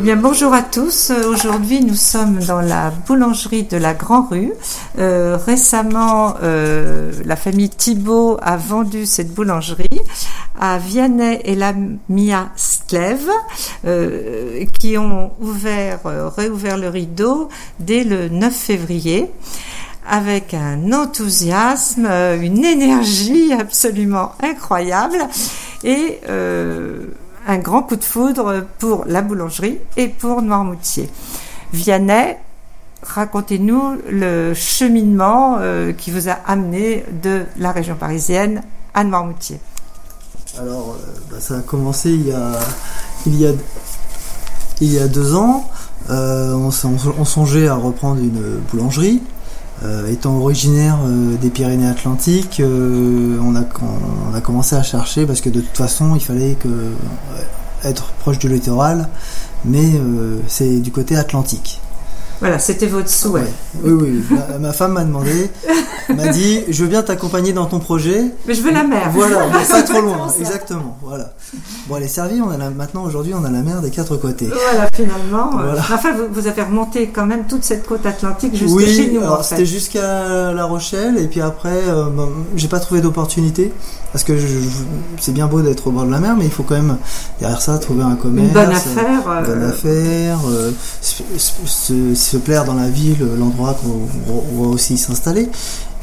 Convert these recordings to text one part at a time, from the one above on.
Eh bien, bonjour à tous. Aujourd'hui, nous sommes dans la boulangerie de la Grand Rue. Euh, récemment, euh, la famille Thibault a vendu cette boulangerie à Vianney et la Mia Sklev, euh, qui ont ouvert, réouvert le rideau dès le 9 février avec un enthousiasme, une énergie absolument incroyable et un grand coup de foudre pour la boulangerie et pour Noirmoutier. Vianney, racontez-nous le cheminement euh, qui vous a amené de la région parisienne à Noirmoutier. Alors, euh, bah, ça a commencé il y a, il y a, deux ans. Euh, on, songeait à reprendre une boulangerie. Euh, étant originaire euh, des Pyrénées-Atlantiques, euh, on, a, on, a, commencé à chercher parce que de toute façon, il fallait que, être proche du littoral, mais c'est du côté atlantique. Voilà, c'était votre souhait. Oui, oui. Ma, femme m'a demandé, m'a dit, je veux bien t'accompagner dans ton projet. Mais je veux la mer. Voilà, mais pas trop loin. Exactement. Voilà. Bon, elle est servie. On a la, maintenant, aujourd'hui, on a la mer des quatre côtés. Voilà, finalement. Euh, enfin, vous, avez remonté quand même toute cette côte atlantique jusqu'à chez nous. alors c'était jusqu'à La Rochelle, et puis après, euh, j'ai pas trouvé d'opportunité parce que c'est bien beau d'être au bord de la mer, mais il faut quand même derrière ça trouver un commerce, une bonne affaire, une bonne affaire, euh, se, plaire dans la ville, l'endroit qu'on va aussi s'installer.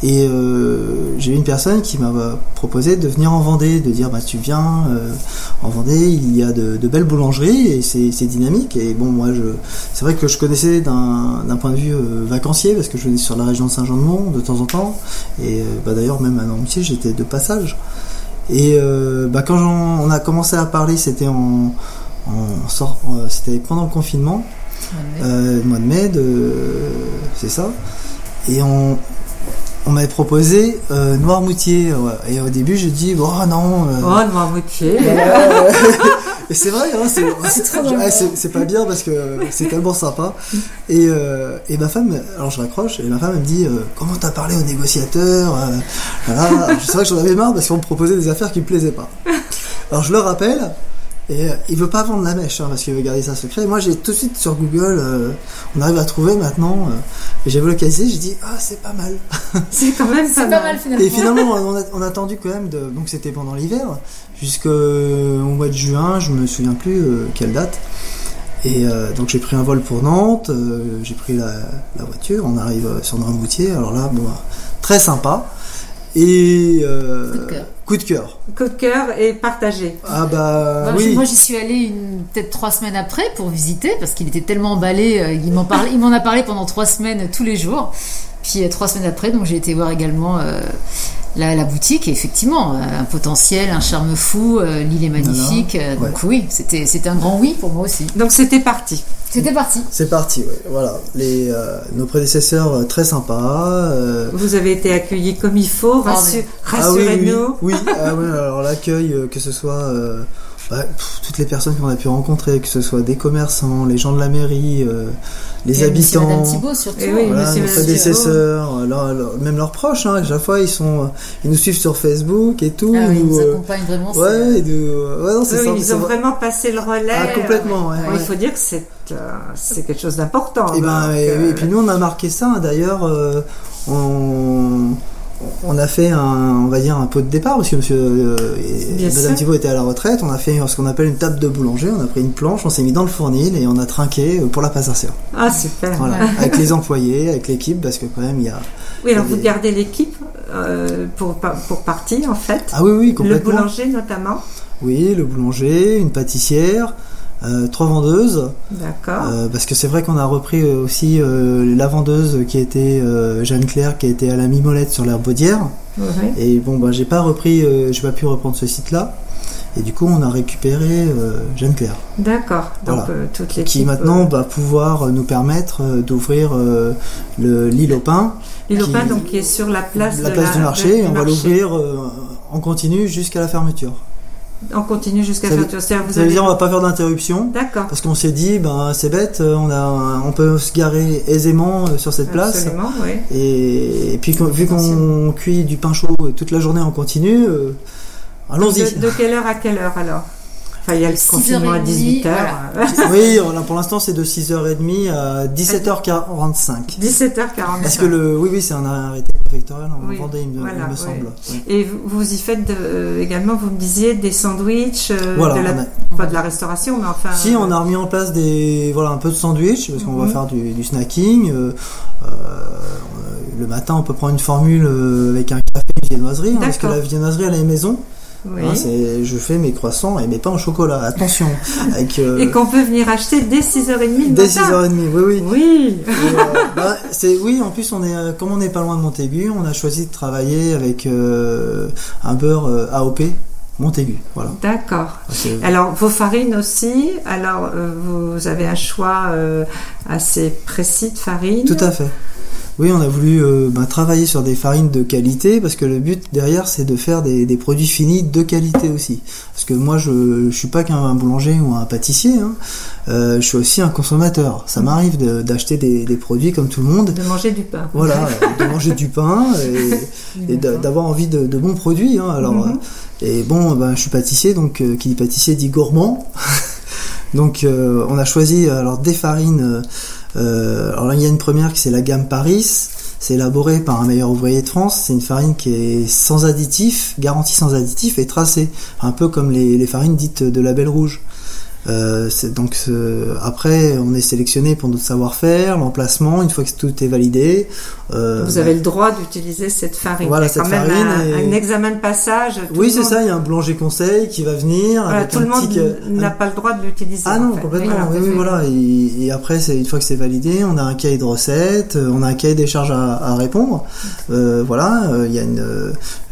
Et euh, j'ai eu une personne qui m'a proposé de venir en Vendée, de dire bah tu viens euh, en Vendée, il y a de, belles boulangeries et c'est dynamique. Et bon moi je c'est vrai que je connaissais d'un point de vue euh, vacancier parce que je venais sur la région de Saint-Jean-de-Mont de temps en temps et bah, d'ailleurs même à Nancy j'étais de passage. Et bah, quand on a commencé à parler c'était en, en sort c'était pendant le confinement, le mois de mai, de c'est ça. Et on, on m'avait proposé euh, Noirmoutier. Et au début, j'ai dit, oh non. Euh, oh, Noirmoutier. et c'est vrai, hein, c'est pas bien parce que c'est tellement sympa. Et, euh, et ma femme, alors je raccroche, et ma femme elle me dit, euh, comment t'as parlé aux négociateurs voilà. C'est vrai que j'en avais marre parce qu'on me proposait des affaires qui me plaisaient pas. Alors je le rappelle, et euh, il veut pas vendre la mèche hein, parce qu'il veut garder ça secret. Moi j'ai tout de suite sur Google, euh, on arrive à trouver maintenant. Euh, et j'ai vu localiser, j'ai dit ah c'est pas mal. C'est quand même pas, mal. finalement. Et finalement on a, on a attendu quand même de, donc c'était pendant l'hiver jusqu'au mois de juin, je me souviens plus quelle date. Et donc j'ai pris un vol pour Nantes, j'ai pris la, la, voiture, on arrive sur Noirmoutier. Alors là bon très sympa. Et Coup de cœur. Coup de cœur et partagé. Ah bah oui. Moi j'y suis allée peut-être trois semaines après pour visiter parce qu'il était tellement emballé. Euh, il m'en parlait, il m'en a parlé pendant trois semaines tous les jours. Puis euh, trois semaines après, donc j'ai été voir également euh, la, boutique. Et effectivement, un potentiel, un charme fou. L'île est magnifique. Donc oui, c'était c'était un grand oui pour moi aussi. Donc c'était parti. C'était parti. C'est parti, oui. Voilà. Les, euh, nos prédécesseurs euh, très sympas. Euh, Vous avez été accueillis comme il faut, ah, rassurez-nous. oui, oui, ah, oui. alors l'accueil, que ce soit bah, toutes les personnes qu'on a pu rencontrer, que ce soit des commerçants, les gens de la mairie, les habitants, Madame Thibault surtout, eh oui, nos prédécesseurs, même leurs proches. Hein, à chaque fois, ils sont, ils nous suivent sur Facebook et tout. Ah, oui, ils nous accompagnent vraiment. Ouais, de, ouais non, oui, ils ont vraiment passé le relais. Ah, complètement. Ouais, il faut dire que c'est c'est quelque chose d'important. Et, ben, et, euh, puis nous, on a marqué ça. Hein. D'ailleurs, euh, on, on, a fait un, on va dire un pot de départ parce que Monsieur, euh, Madame Thibault était à la retraite. On a fait ce qu'on appelle une table de boulanger. On a pris une planche, on s'est mis dans le fournil et on a trinqué pour la passation. Ah super. Voilà, avec les employés, avec l'équipe, parce que quand même il y a. Oui, alors vous gardez l'équipe pour pour partie en fait. Ah oui oui complètement. Le boulanger notamment. Oui, le boulanger, une pâtissière. Euh, trois vendeuses. D'accord. Euh, parce que c'est vrai qu'on a repris euh, aussi la vendeuse qui était Jeanne Claire, qui était à la Mimolette sur l'herbe Baudière. Et bon, bah, j'ai pas repris, j'ai pas pu reprendre ce site-là. Et du coup, on a récupéré Jeanne Claire. D'accord. Donc toutes les qui maintenant va pouvoir nous permettre d'ouvrir le l'île au pain. L'île au pain, donc qui est sur la place, la place du marché. on va l'ouvrir en continu jusqu'à la fermeture. On continue jusqu'à faire Ça veut dire on va pas faire d'interruption. D'accord. Parce qu'on s'est dit, ben c'est bête, on a, on peut se garer aisément euh, sur cette place. Absolument, oui. Et, puis vu qu'on cuit du pain chaud toute la journée en continu, euh, allons-y. De, quelle heure à quelle heure alors? Enfin, il y a le confinement à 18h. Voilà. Oui, on a- pour l'instant c'est de 6h30 à 17h45. 17h40. Parce que le, oui, oui, c'est un arrêté préfectoral en Oui, Vendée, il me, voilà, il me ouais. semble. Oui. Et vous, vous y faites de- euh, également, vous me disiez, des sandwichs, euh, Voilà, de la, a- pas de la restauration, mais enfin. Si on a remis en place des voilà un peu de sandwich parce qu'on va Mhm. faire du, du snacking. euh, euh, le matin, on peut prendre une formule euh, avec un café et une viennoiserie hein, parce que la viennoiserie à la maison, Oui. hein, je fais mes croissants et mes pains au chocolat. Attention, avec euh, Et qu'on peut venir acheter dès 6h30 le dès matin. 6h30. Oui, oui. Oui. Et, euh, bah, c'est oui. En plus, on est euh, comme on n'est pas loin de Montaigu, on a choisi de travailler avec euh, un beurre AOP Montaigu. Voilà. D'accord. C'est- Alors, vos farines aussi. Alors, vous avez un choix assez précis de farine. Tout à fait. Oui, on a voulu euh, bah, travailler sur des farines de qualité parce que le but derrière c'est de faire des, des produits finis de qualité aussi. Parce que moi je, je suis pas qu'un boulanger ou un pâtissier, hein. Euh, je suis aussi un consommateur. Ça m'arrive de- d'acheter des, des produits comme tout le monde. De manger du pain. Voilà, de manger du pain et, et d'a- d'avoir envie de, de bons produits. Hein. Alors, Mhm. euh, et bon, ben, je suis pâtissier, donc euh, qui dit pâtissier dit gourmand. donc, on a choisi alors des farines. Euh, alors là, il y a une première qui c'est la gamme Paris. C'est élaboré par un meilleur ouvrier de France. C'est une farine qui est sans additifs, garantie sans additifs et tracée, un peu comme les, les farines dites de label rouge. Euh, donc après, on est sélectionné pour notre savoir-faire, l'emplacement. Une fois que tout est validé, euh, Vous avez le droit d'utiliser cette farine. Voilà, a quand cette même farine un, est- un examen de passage. Oui, c'est monde- ça. Il y a un boulanger conseil qui va venir. Voilà, avec tout un le monde petit, euh, n'a pas le droit de l'utiliser. Ah en non, fait. complètement. Voilà, oui, oui. Et, et après, une fois que c'est validé, on a un cahier de recettes, on a un cahier des charges à, à répondre. Voilà, il y a une,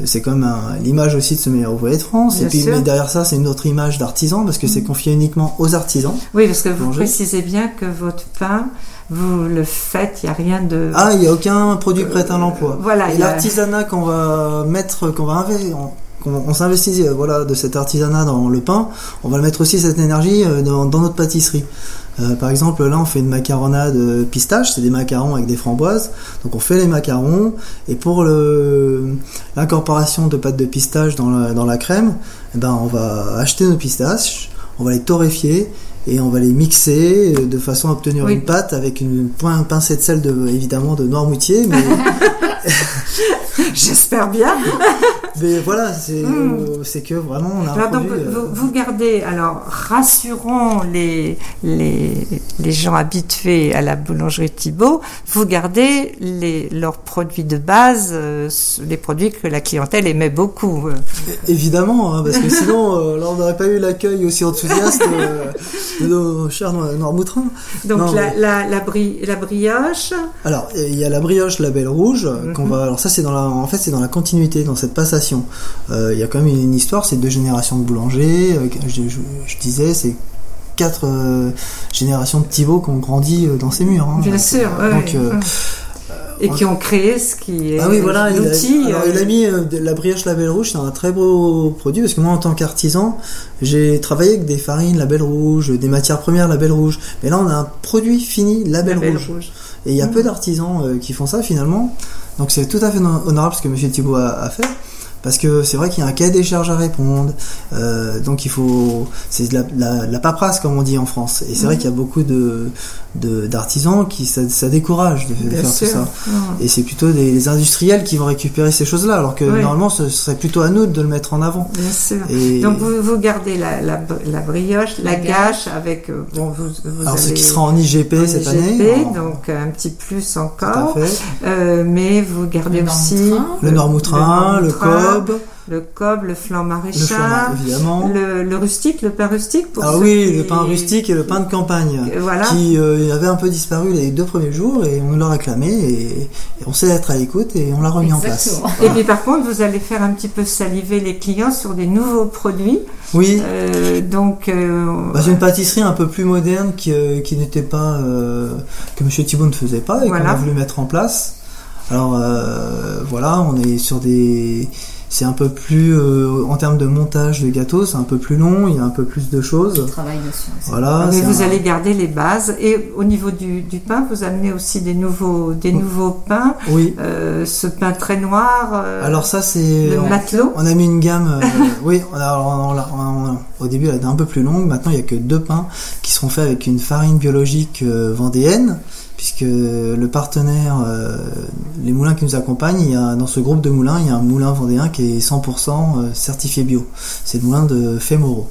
c'est comme l'image aussi de ce meilleur ouvrier de France. Bien et puis, sûr. Mm. mais derrière ça, c'est une autre image d'artisan parce que c'est confié uniquement aux artisans. Oui, parce que vous précisez bien que votre pain, vous le faites, il n'y a rien de. Ah, il n'y a aucun produit prêt à l'emploi. Voilà, Et a- l'artisanat qu'on va mettre, qu'on va investir, on s'investit euh, voilà de cet artisanat dans le pain, on va le mettre aussi cette énergie euh, dans, dans notre pâtisserie. Euh, par exemple, là, on fait une macaronade euh, pistache, c'est des macarons avec des framboises. Donc, on fait les macarons et pour l'incorporation de pâte de pistache dans la, dans la crème, eh ben, on va acheter nos pistaches, on va les torréfier et on va les mixer euh, de façon à obtenir Oui. une pâte avec une poin- pincée de sel de évidemment de Noirmoutier, mais J'espère bien. Mais voilà, c'est Mm. euh, c'est que vraiment on a un Alors, donc, produit. euh, vous, vous gardez, alors rassurons les, les, les gens habitués à la boulangerie Thibault, vous gardez les, leurs produits de base, euh, les produits que la clientèle aimait beaucoup. euh. Évidemment, hein, parce que sinon, là, on n'aurait pas eu l'accueil aussi enthousiaste de nos chers Noirmoutrins. Donc Non, la, mais- la, la, bri- la brioche, Alors, il y a la brioche label rouge Mhm. qu'on va. Alors ça, c'est dans la. En fait, c'est dans la continuité, dans cette passation. Euh, Il y a quand même une, histoire. C'est deux générations de boulangers. euh, je, je- je disais, c'est quatre euh, générations de Thibaut qui ont grandi dans ces murs. hein. bien sûr. Donc, ouais. et qui ont créé ce qui est Ah oui, voilà, il a, l'outil. alors, euh, il a mis euh, la brioche label rouge, c'est un très beau produit parce que moi en tant qu'artisan, j'ai travaillé avec des farines label rouge, des matières premières label rouge, mais là on a un produit fini label, label rouge. rouge. Et il y a Mhm. peu d'artisans euh, qui font ça finalement, donc c'est tout à fait honorable ce que Monsieur Thibault a, a fait. Parce que c'est vrai qu'il y a un cahier des charges à répondre, euh, donc il faut, c'est de la, la, la paperasse comme on dit en France. Et c'est vrai Mhm. qu'il y a beaucoup de de- d'artisans qui ça, ça décourage de, Bien faire sûr. tout ça. Ouais. Et c'est plutôt des, les industriels qui vont récupérer ces choses-là, alors que Oui. normalement ce serait plutôt à nous de le mettre en avant. Bien sûr. Et Donc vous, vous gardez la, la, la brioche, la, gâche avec euh, bon vous, vous alors ce qui sera en IGP en cette IGP, année, en- donc un petit plus tout à encore. fait. Euh, mais vous gardez Le aussi Noirmoutrin. Le Noirmoutrin, le, Noirmoutrin, Cob, le cob, le flan le évidemment. le, le rustique, le pain rustique. Pour Ah oui, qui- le pain rustique et le pain de campagne, Euh, Voilà. qui euh, avait un peu disparu les deux premiers jours et on l'a réclamé et, et on sait être à l'écoute et on l'a remis en place. Et puis par contre, vous allez faire un petit peu saliver les clients sur des nouveaux produits. Oui, Euh, donc, euh, bah, c'est une pâtisserie un peu plus moderne qui, euh, qui n'était pas que Monsieur Thibault ne faisait pas et Voilà. qu'on a voulu mettre en place. Alors euh, voilà, on est sur des c'est un peu plus euh, en termes de montage de gâteau, c'est un peu plus long, il y a un peu plus de choses. Travail dessus. c'est- Voilà. Mais vous un- allez garder les bases. Et au niveau du, du pain, vous amenez aussi des nouveaux, des nouveaux pains. Oui. Euh, ce pain très noir. euh, Alors ça c'est le on- matelot. On a mis une gamme, euh, oui, on a, on l'a- on a- au début elle était un peu plus longue, maintenant il n'y a que deux pains qui seront faits avec une farine biologique euh, vendéenne, puisque le partenaire, euh, les moulins qui nous accompagnent, il y a, dans ce groupe de moulins, il y a un moulin vendéen qui est 100% euh, certifié bio. C'est le moulin de Fémoro.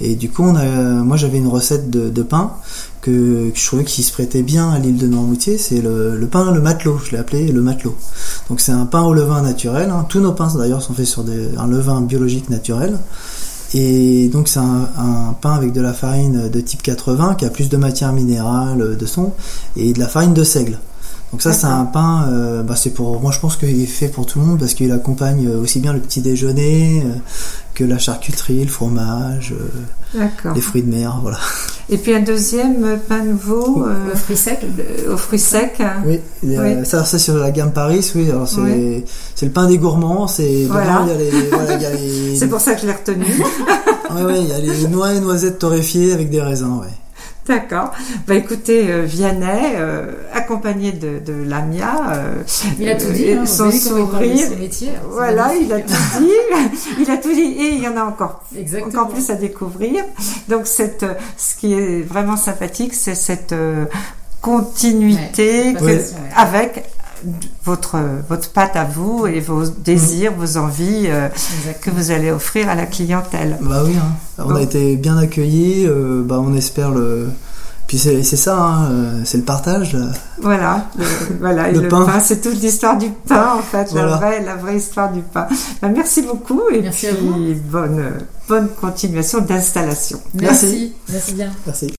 Et du coup, moi j'avais une recette de, pain que, je trouvais qui se prêtait bien à l'île de Noirmoutier, c'est le, pain le matelot, je l'ai appelé le matelot. Donc c'est un pain au levain naturel. hein. Tous nos pains d'ailleurs sont faits sur un levain biologique naturel. Et donc c'est un, un pain avec de la farine de type 80 qui a plus de matière minérale, de son, et de la farine de seigle. Donc ça c'est un pain, euh, bah, c'est pour, moi je pense qu'il est fait pour tout le monde parce qu'il accompagne aussi bien le petit déjeuner euh, que la charcuterie, le fromage, euh, les fruits de mer, voilà. Et puis un deuxième pain nouveau euh, Le fruit sec. aux fruits secs. Oui, Oui. ça c'est sur la gamme Paris, oui. Alors c'est Oui. c'est le pain des gourmands, c'est Voilà. les, C'est pour ça que je l'ai retenu. Ouais, ouais, il y a les noix et noisettes torréfiées avec des raisins, ouais. D'accord. Bah écoutez, euh, Vianney, euh, accompagné de, de Lamia, euh, Il a tout dit. et hein, son il sourire. son métier. C'est Voilà, il a tout dit. il a tout dit et il y en a encore Exactement. encore plus à découvrir. Donc cette, euh, ce qui est vraiment sympathique, c'est cette euh, continuité Ouais, que- ouais. avec votre votre pâte à vous et vos désirs, vos envies euh, que vous allez offrir à la clientèle. Bah oui, hein. on a été bien accueillis, euh, bah on espère le... Puis c'est c'est ça, hein, euh, c'est le partage. là. Voilà, le, voilà, et Le pain. pain, c'est toute l'histoire du pain en fait, la vraie la vraie histoire du pain. Bah, merci beaucoup et Merci à puis bonne bonne continuation d'installation. Merci. Merci bien. Merci.